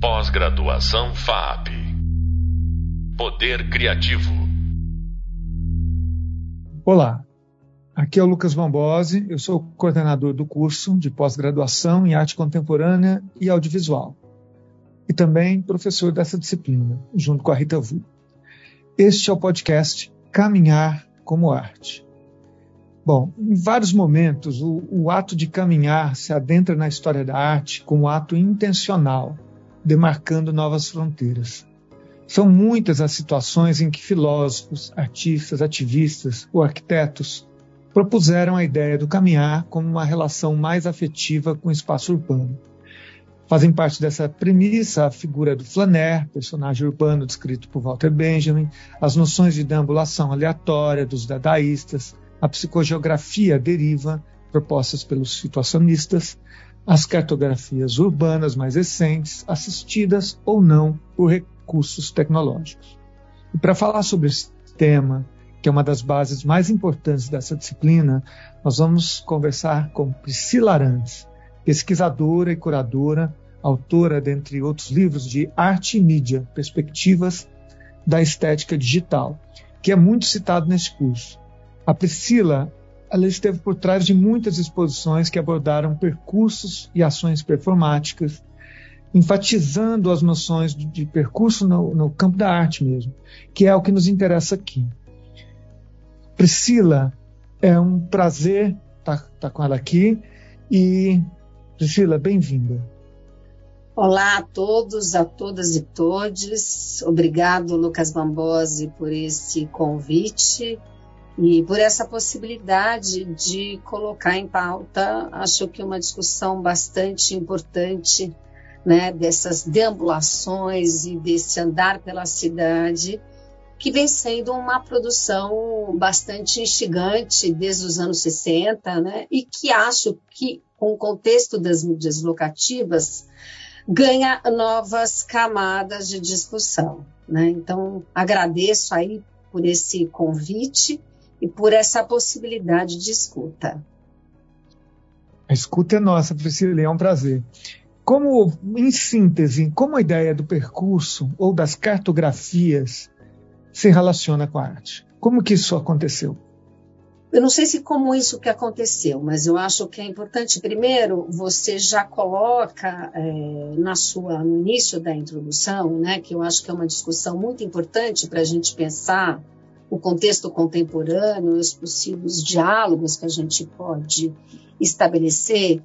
Pós-graduação FAP. Poder Criativo. Olá, aqui é o Lucas Bambosi, eu sou coordenador do curso de pós-graduação em arte contemporânea e audiovisual. E também professor dessa disciplina, junto com a Rita Vu. Este é o podcast Caminhar como Arte. Bom, em vários momentos, o, o ato de caminhar se adentra na história da arte como ato intencional, demarcando novas fronteiras. São muitas as situações em que filósofos, artistas, ativistas ou arquitetos propuseram a ideia do caminhar como uma relação mais afetiva com o espaço urbano. Fazem parte dessa premissa a figura do flaner, personagem urbano descrito por Walter Benjamin, as noções de deambulação aleatória dos dadaístas, a psicogeografia deriva, propostas pelos situacionistas, as cartografias urbanas mais recentes, assistidas ou não por recursos tecnológicos. E para falar sobre esse tema, que é uma das bases mais importantes dessa disciplina, nós vamos conversar com Priscila Arantes, pesquisadora e curadora, autora, dentre outros livros, de Arte e Mídia, Perspectivas da Estética Digital, que é muito citado nesse curso. A Priscila ela esteve por trás de muitas exposições que abordaram percursos e ações performáticas, enfatizando as noções de percurso no, no campo da arte mesmo, que é o que nos interessa aqui. Priscila, é um prazer estar tá, tá com ela aqui e Priscila, bem-vinda. Olá a todos, a todas e todes. Obrigado, Lucas Bambosi, por esse convite e por essa possibilidade de colocar em pauta, acho que uma discussão bastante importante, né, dessas deambulações e desse andar pela cidade, que vem sendo uma produção bastante instigante desde os anos 60, né, e que acho que, com o contexto das mídias locativas, ganha novas camadas de discussão. Né? Então, agradeço aí por esse convite e por essa possibilidade de escuta. A escuta é nossa, Priscila, é um prazer. Como, em síntese, como a ideia do percurso ou das cartografias se relaciona com a arte? Como que isso aconteceu? Eu não sei se como isso que aconteceu, mas eu acho que é importante. Primeiro, você já coloca é, na sua no início da introdução, né, que eu acho que é uma discussão muito importante para a gente pensar o contexto contemporâneo, os possíveis diálogos que a gente pode estabelecer,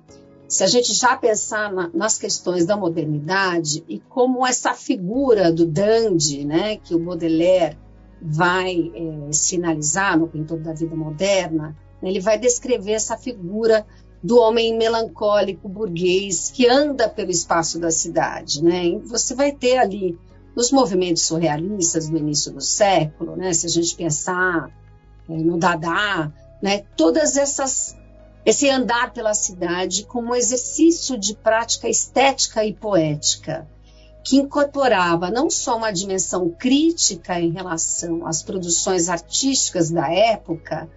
se a gente já pensar na, nas questões da modernidade e como essa figura do dandy, né, que o Baudelaire vai é, sinalizar no Pintor da Vida Moderna, né, ele vai descrever essa figura do homem melancólico burguês que anda pelo espaço da cidade, né? E você vai ter ali nos movimentos surrealistas do início do século, né, se a gente pensar é, no Dada, né, todas essas esse andar pela cidade como um exercício de prática estética e poética, que incorporava não só uma dimensão crítica em relação às produções artísticas da época,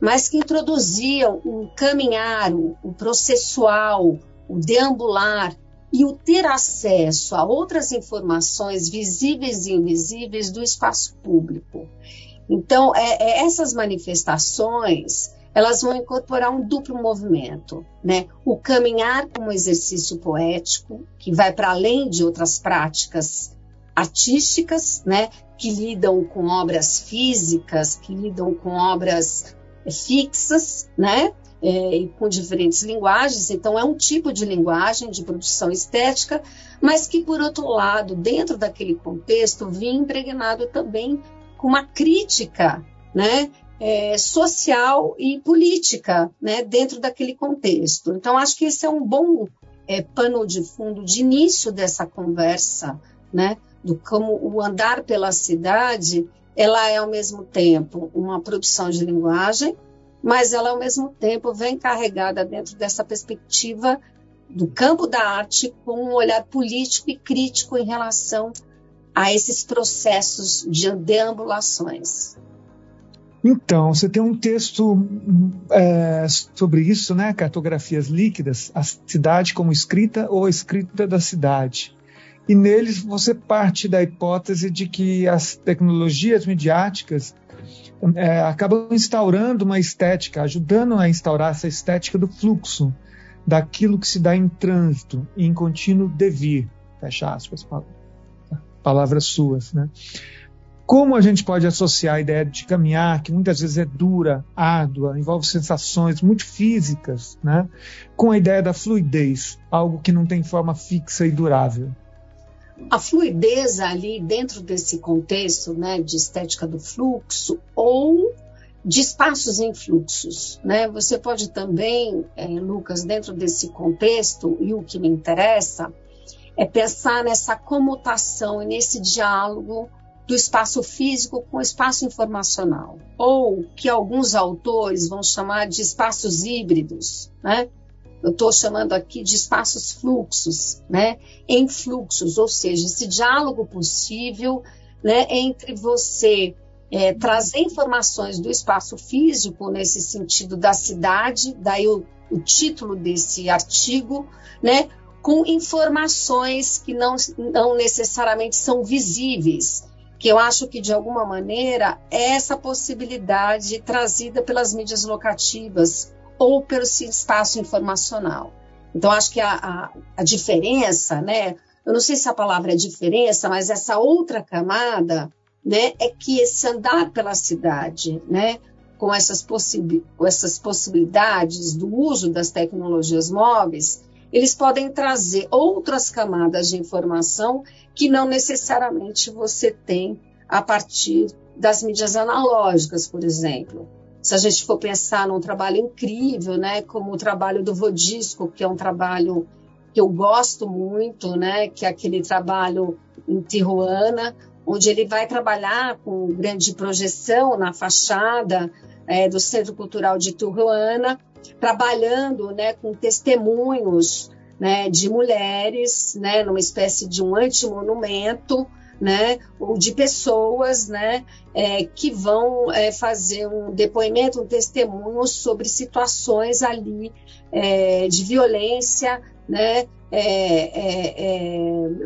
mas que introduziam o caminhar, o processual, o deambular, e o ter acesso a outras informações visíveis e invisíveis do espaço público. Então, é, é, essas manifestações elas vão incorporar um duplo movimento, né? O caminhar como exercício poético, que vai para além de outras práticas artísticas, né? Que lidam com obras físicas, que lidam com obras fixas, né? É, e com diferentes linguagens, então é um tipo de linguagem de produção estética, mas que, por outro lado, dentro daquele contexto, vinha impregnado também com uma crítica né, é, social e política né, dentro daquele contexto. Então, acho que esse é um bom é, pano de fundo de início dessa conversa, né, do como o andar pela cidade ela é ao mesmo tempo uma produção de linguagem, mas ela ao mesmo tempo vem carregada dentro dessa perspectiva do campo da arte com um olhar político e crítico em relação a esses processos de deambulações. Então, você tem um texto é, sobre isso, né? Cartografias líquidas, a cidade como escrita ou a escrita da cidade. E neles você parte da hipótese de que as tecnologias midiáticas é, acabam instaurando uma estética, ajudando a instaurar essa estética do fluxo, daquilo que se dá em trânsito, em contínuo devir, fecha aspas, palavras suas, né? Como a gente pode associar a ideia de caminhar, que muitas vezes é dura, árdua, envolve sensações muito físicas, né? com a ideia da fluidez, algo que não tem forma fixa e durável? A fluidez ali dentro desse contexto né, de estética do fluxo ou de espaços em fluxos. Né? Você pode também, é, Lucas, dentro desse contexto, e o que me interessa, é pensar nessa comutação e nesse diálogo do espaço físico com o espaço informacional, ou que alguns autores vão chamar de espaços híbridos, né? Eu estou chamando aqui de espaços fluxos, né? Em fluxos, ou seja, esse diálogo possível, né? Entre você é, trazer informações do espaço físico nesse sentido da cidade, daí o, o título desse artigo, né? Com informações que não, não necessariamente são visíveis, que eu acho que de alguma maneira é essa possibilidade trazida pelas mídias locativas ou pelo espaço informacional. Então acho que a, a, a diferença, né? Eu não sei se a palavra é diferença, mas essa outra camada, né, é que esse andar pela cidade, né, com essas, com essas possibilidades do uso das tecnologias móveis, eles podem trazer outras camadas de informação que não necessariamente você tem a partir das mídias analógicas, por exemplo. Se a gente for pensar num trabalho incrível, né, como o trabalho do Vodisco, que é um trabalho que eu gosto muito, né, que é aquele trabalho em Tijuana, onde ele vai trabalhar com grande projeção na fachada é, do Centro Cultural de Tijuana, trabalhando né, com testemunhos né, de mulheres, né, numa espécie de um antimonumento, né, ou de pessoas né, é, que vão é, fazer um depoimento, um testemunho sobre situações ali é, de violência, né, é, é,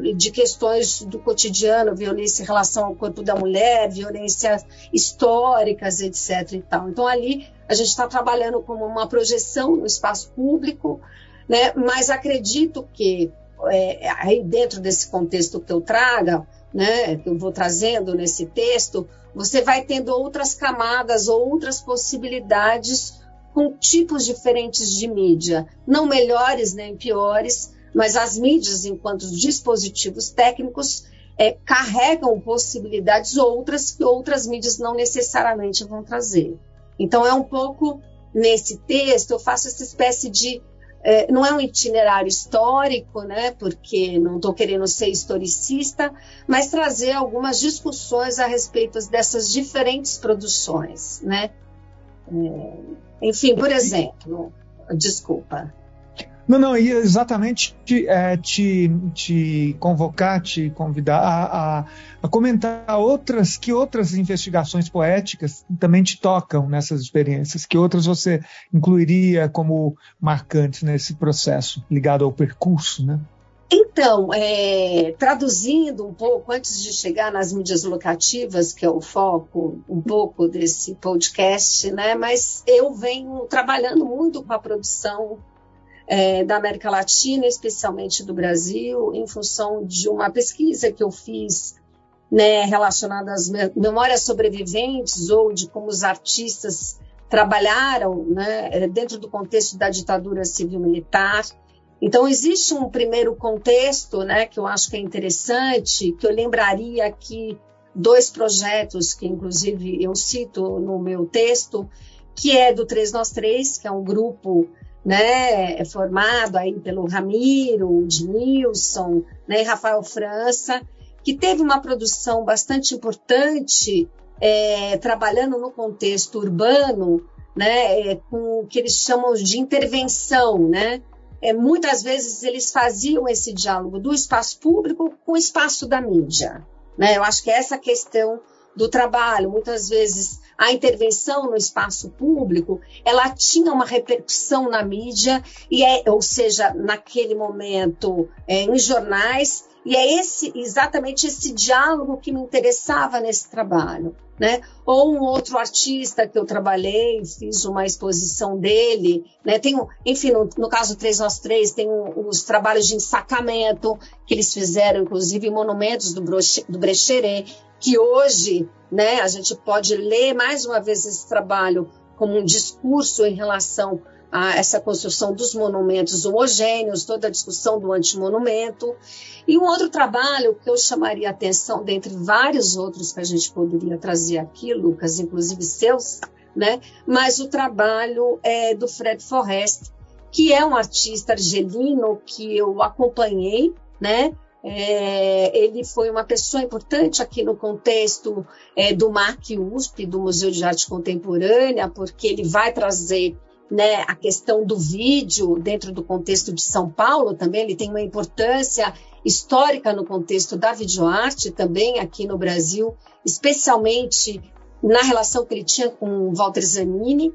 é, de questões do cotidiano, violência em relação ao corpo da mulher, violências históricas, etc. E tal. Então, ali a gente está trabalhando como uma projeção no espaço público, né? mas acredito que é, aí dentro desse contexto que eu traga, né, que eu vou trazendo nesse texto, você vai tendo outras camadas, outras possibilidades com tipos diferentes de mídia, não melhores nem piores, mas as mídias, enquanto dispositivos técnicos, é, carregam possibilidades outras que outras mídias não necessariamente vão trazer. Então, é um pouco nesse texto, eu faço essa espécie de é, não é um itinerário histórico, né, porque não estou querendo ser historicista, mas trazer algumas discussões a respeito dessas diferentes produções, né? É, enfim, por exemplo, desculpa. Não, não, ia exatamente te, é, te, te, convocar, te convidar a, a, a, comentar outras, que outras investigações poéticas também te tocam nessas experiências, que outras você incluiria como marcantes nesse processo, ligado ao percurso, né? Então, é, traduzindo um pouco, antes de chegar nas mídias locativas, que é o foco um pouco desse podcast, né? Mas eu venho trabalhando muito com a produção é, da América Latina, especialmente do Brasil, em função de uma pesquisa que eu fiz né, relacionada às memórias sobreviventes ou de como os artistas trabalharam né, dentro do contexto da ditadura civil-militar. Então, existe um primeiro contexto né, que eu acho que é interessante, que eu lembraria aqui dois projetos que, inclusive, eu cito no meu texto, que é do 3 Nós 3, que é um grupo né, é formado aí pelo Ramiro, Edmilson, né, Rafael França, que teve uma produção bastante importante é, trabalhando no contexto urbano, né, é, com o que eles chamam de intervenção, né? É, muitas vezes eles faziam esse diálogo do espaço público com o espaço da mídia. Né? Eu acho que essa questão do trabalho, muitas vezes a intervenção no espaço público, ela tinha uma repercussão na mídia, e é, ou seja, naquele momento é, em jornais, E é esse exatamente esse diálogo que me interessava nesse trabalho. Né? Ou um outro artista que eu trabalhei, fiz uma exposição dele, né? Tem, enfim, no, no caso 3 nós 3, tem um, os trabalhos de ensacamento que eles fizeram, inclusive monumentos do, Broche, do Brecheret, que hoje, né, a gente pode ler mais uma vez esse trabalho como um discurso em relação a essa construção dos monumentos homogêneos, toda a discussão do antimonumento. E um outro trabalho que eu chamaria a atenção, dentre vários outros que a gente poderia trazer aqui, Lucas, inclusive seus, né? mas o trabalho é do Fred Forrest, que é um artista argelino que eu acompanhei, né? É, ele foi uma pessoa importante aqui no contexto é, do MAC USP, do Museu de Arte Contemporânea, porque ele vai trazer né, a questão do vídeo dentro do contexto de São Paulo também, ele tem uma importância histórica no contexto da videoarte também aqui no Brasil, especialmente na relação que ele tinha com Walter Zanini.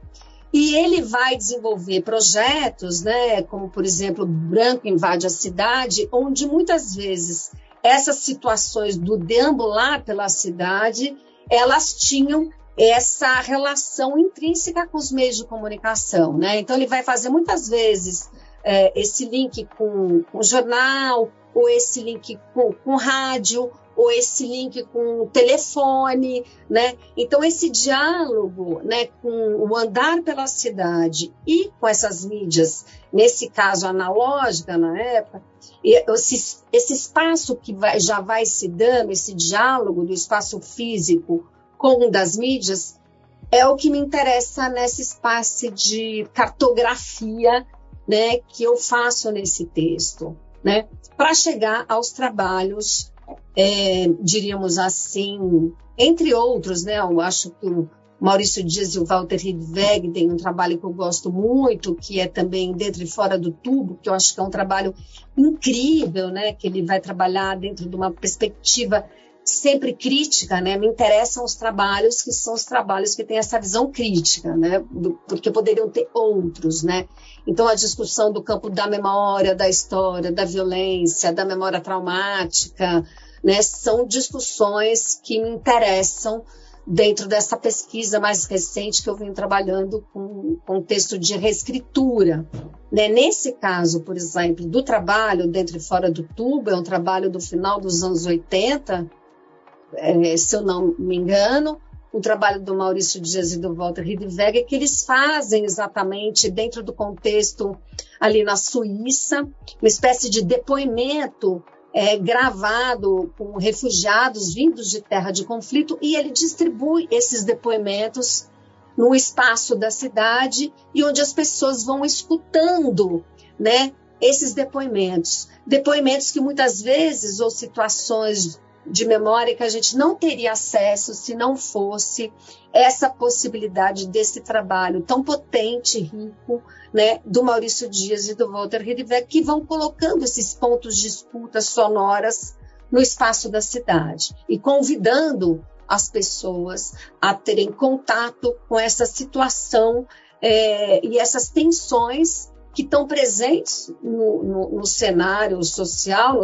E ele vai desenvolver projetos, né, como por exemplo, Branco invade a cidade, onde muitas vezes essas situações do deambular pela cidade, elas tinham essa relação intrínseca com os meios de comunicação, né? Então ele vai fazer muitas vezes é, esse link com, o jornal, ou esse link com, com rádio, ou esse link com o telefone, né? Então esse diálogo, né, com o andar pela cidade e com essas mídias, nesse caso analógica na época, esse, esse espaço que vai, já vai se dando, esse diálogo do espaço físico com das mídias, é o que me interessa nessa espécie de cartografia né, que eu faço nesse texto, né, para chegar aos trabalhos, é, diríamos assim, entre outros, né, eu acho que o Maurício Dias e o Walter Hidweg têm um trabalho que eu gosto muito, que é também Dentro e Fora do Tubo, que eu acho que é um trabalho incrível, né, que ele vai trabalhar dentro de uma perspectiva sempre crítica, né? Me interessam os trabalhos que são os trabalhos que têm essa visão crítica, né? Porque poderiam ter outros, né? Então a discussão do campo da memória, da história, da violência, da memória traumática, né? São discussões que me interessam dentro dessa pesquisa mais recente que eu venho trabalhando com contexto de reescritura. Né? Nesse caso, por exemplo, do trabalho dentro e fora do tubo, é um trabalho do final dos anos 80, é, se eu não me engano, o trabalho do Maurício Dias e do Walter Hidweg, que eles fazem exatamente dentro do contexto ali na Suíça, uma espécie de depoimento é, gravado com refugiados vindos de terra de conflito, e ele distribui esses depoimentos no espaço da cidade e onde as pessoas vão escutando, né, esses depoimentos. Depoimentos que muitas vezes, ou situações de memória que a gente não teria acesso se não fosse essa possibilidade desse trabalho tão potente, rico, né, do Maurício Dias e do Walter Hidweg, que vão colocando esses pontos de escuta sonoras no espaço da cidade e convidando as pessoas a terem contato com essa situação é, e essas tensões que estão presentes no, no, no cenário social,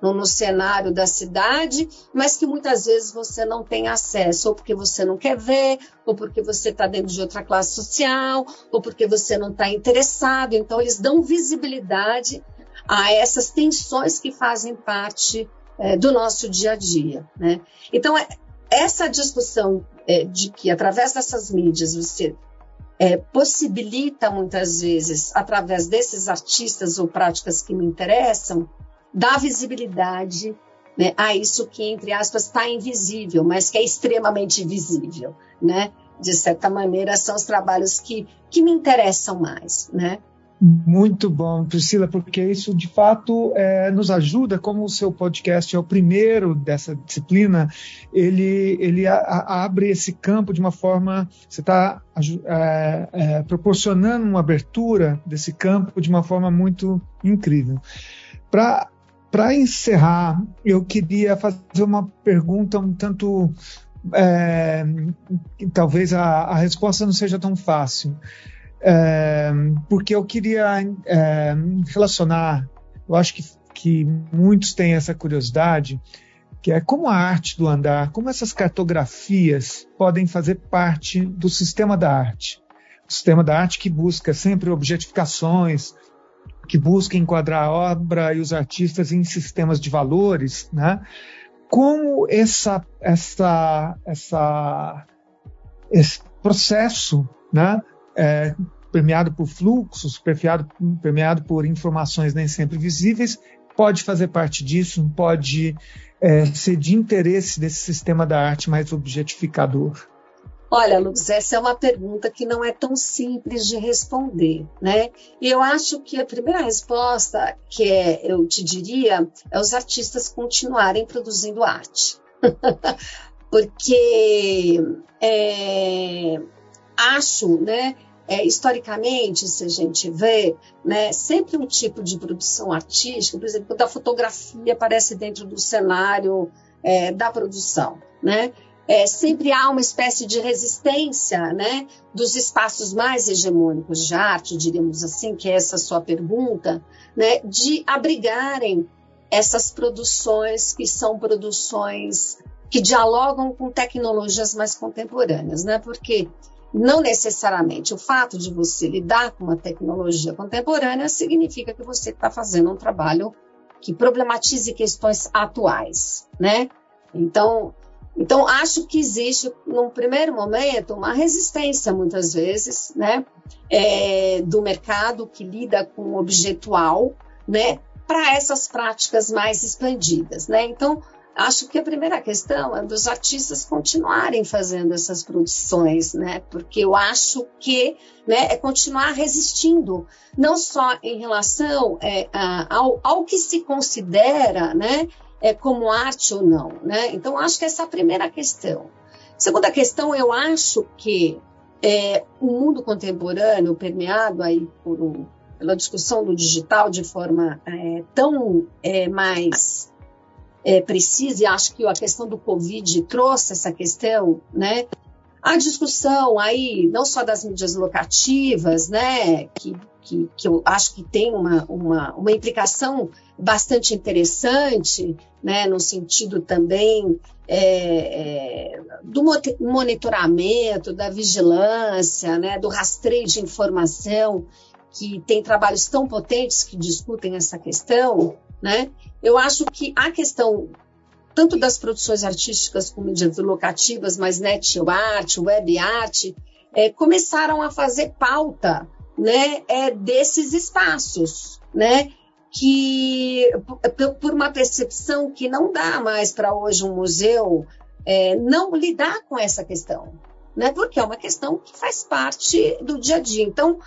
no, no, cenário da cidade, mas que muitas vezes você não tem acesso, ou porque você não quer ver, ou porque você está dentro de outra classe social, ou porque você não está interessado. Então, eles dão visibilidade a essas tensões que fazem parte é, do nosso dia a dia. Né? Então, é, essa discussão é, de que, através dessas mídias, você é, possibilita muitas vezes, através desses artistas ou práticas que me interessam, dar visibilidade né, a isso que, entre aspas, está invisível, mas que é extremamente visível. Né? De certa maneira, são os trabalhos que, que me interessam mais. Né? Muito bom, Priscila, porque isso de fato é, nos ajuda, como o seu podcast é o primeiro dessa disciplina, ele, ele a, a, abre esse campo de uma forma, você está é, é, proporcionando uma abertura desse campo de uma forma muito incrível. Para encerrar, eu queria fazer uma pergunta um tanto. É, talvez a, a resposta não seja tão fácil é, porque eu queria é, relacionar, eu acho que, que muitos têm essa curiosidade, que é como a arte do andar, como essas cartografias podem fazer parte do sistema da arte. O sistema da arte que busca sempre objetificações, que busca enquadrar a obra e os artistas em sistemas de valores, né? Como essa, essa, essa, esse processo, né? É, permeado por fluxos, permeado, por informações nem sempre visíveis, pode fazer parte disso, pode é, ser de interesse desse sistema da arte mais objetificador? Olha, Lucas, essa é uma pergunta que não é tão simples de responder, né? E eu acho que a primeira resposta que é, eu te diria é os artistas continuarem produzindo arte. Porque é, acho, né, é, historicamente, se a gente vê, né, sempre um tipo de produção artística, por exemplo, quando a fotografia aparece dentro do cenário é, da produção, né? É, sempre há uma espécie de resistência né, dos espaços mais hegemônicos de arte, diríamos assim, que é essa sua pergunta, né, de abrigarem essas produções que são produções que dialogam com tecnologias mais contemporâneas, né? Porque não necessariamente o fato de você lidar com uma tecnologia contemporânea significa que você está fazendo um trabalho que problematize questões atuais, né? Então, então acho que existe, num primeiro momento, uma resistência muitas vezes, né, é, do mercado que lida com o objetual, né, para essas práticas mais expandidas, né? Então Acho que a primeira questão é dos artistas continuarem fazendo essas produções, né? Porque eu acho que né, é continuar resistindo, não só em relação é, a, ao, ao que se considera, né? É, como arte ou não, né? Então acho que essa é a primeira questão. Segunda questão, eu acho que é, o mundo contemporâneo, permeado aí por um, pela discussão do digital de forma é, tão é, mais é, precisa, e acho que a questão do Covid trouxe essa questão, né? A discussão aí, não só das mídias locativas, né, que, que, que eu acho que tem uma, uma, uma implicação bastante interessante, né, no sentido também é, é, do monitoramento, da vigilância, né, do rastreio de informação, que tem trabalhos tão potentes que discutem essa questão, né? Eu acho que a questão tanto das produções artísticas como mídias locativas, mas net art, web art, é, começaram a fazer pauta, né, é, desses espaços, né, que por uma percepção que não dá mais para hoje um museu é, não lidar com essa questão, né, porque é uma questão que faz parte do dia a dia. Então,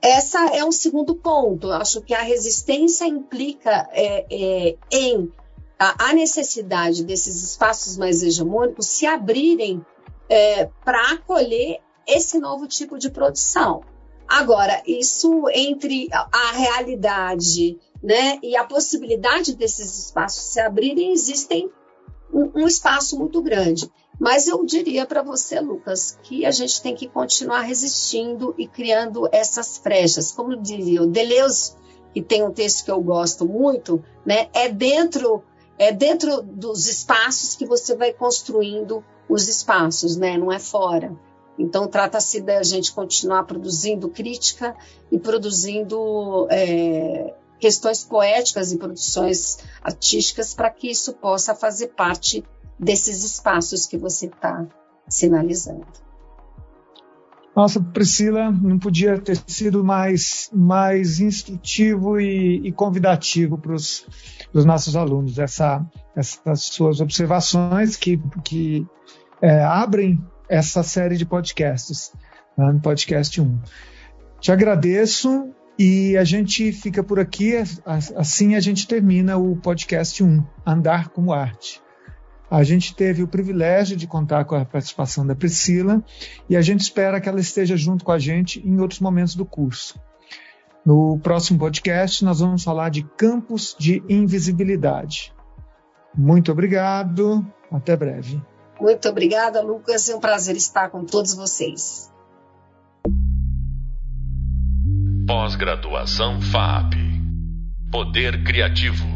essa é um segundo ponto. Eu acho que a resistência implica é, é, em a, a, necessidade desses espaços mais hegemônicos se abrirem é, para acolher esse novo tipo de produção. Agora, isso entre a, a realidade né, e a possibilidade desses espaços se abrirem, existem um, um espaço muito grande. Mas eu diria para você, Lucas, que a gente tem que continuar resistindo e criando essas frechas. Como diria o Deleuze, que tem um texto que eu gosto muito, né? É dentro é dentro dos espaços que você vai construindo os espaços, né? Não é fora. Então trata-se da gente continuar produzindo crítica e produzindo é, questões poéticas e produções artísticas para que isso possa fazer parte desses espaços que você está sinalizando. Nossa, Priscila, não podia ter sido mais, mais instrutivo e, e convidativo para os nossos alunos, essa, essas suas observações que, que é, abrem essa série de podcasts, né, no podcast 1. Te agradeço e a gente fica por aqui, assim a gente termina o podcast 1, Andar como Arte. A gente teve o privilégio de contar com a participação da Priscila e a gente espera que ela esteja junto com a gente em outros momentos do curso. No próximo podcast, nós vamos falar de campos de invisibilidade. Muito obrigado, até breve. Muito obrigada, Lucas. É um prazer estar com todos vocês. Pós-graduação FAP Poder Criativo.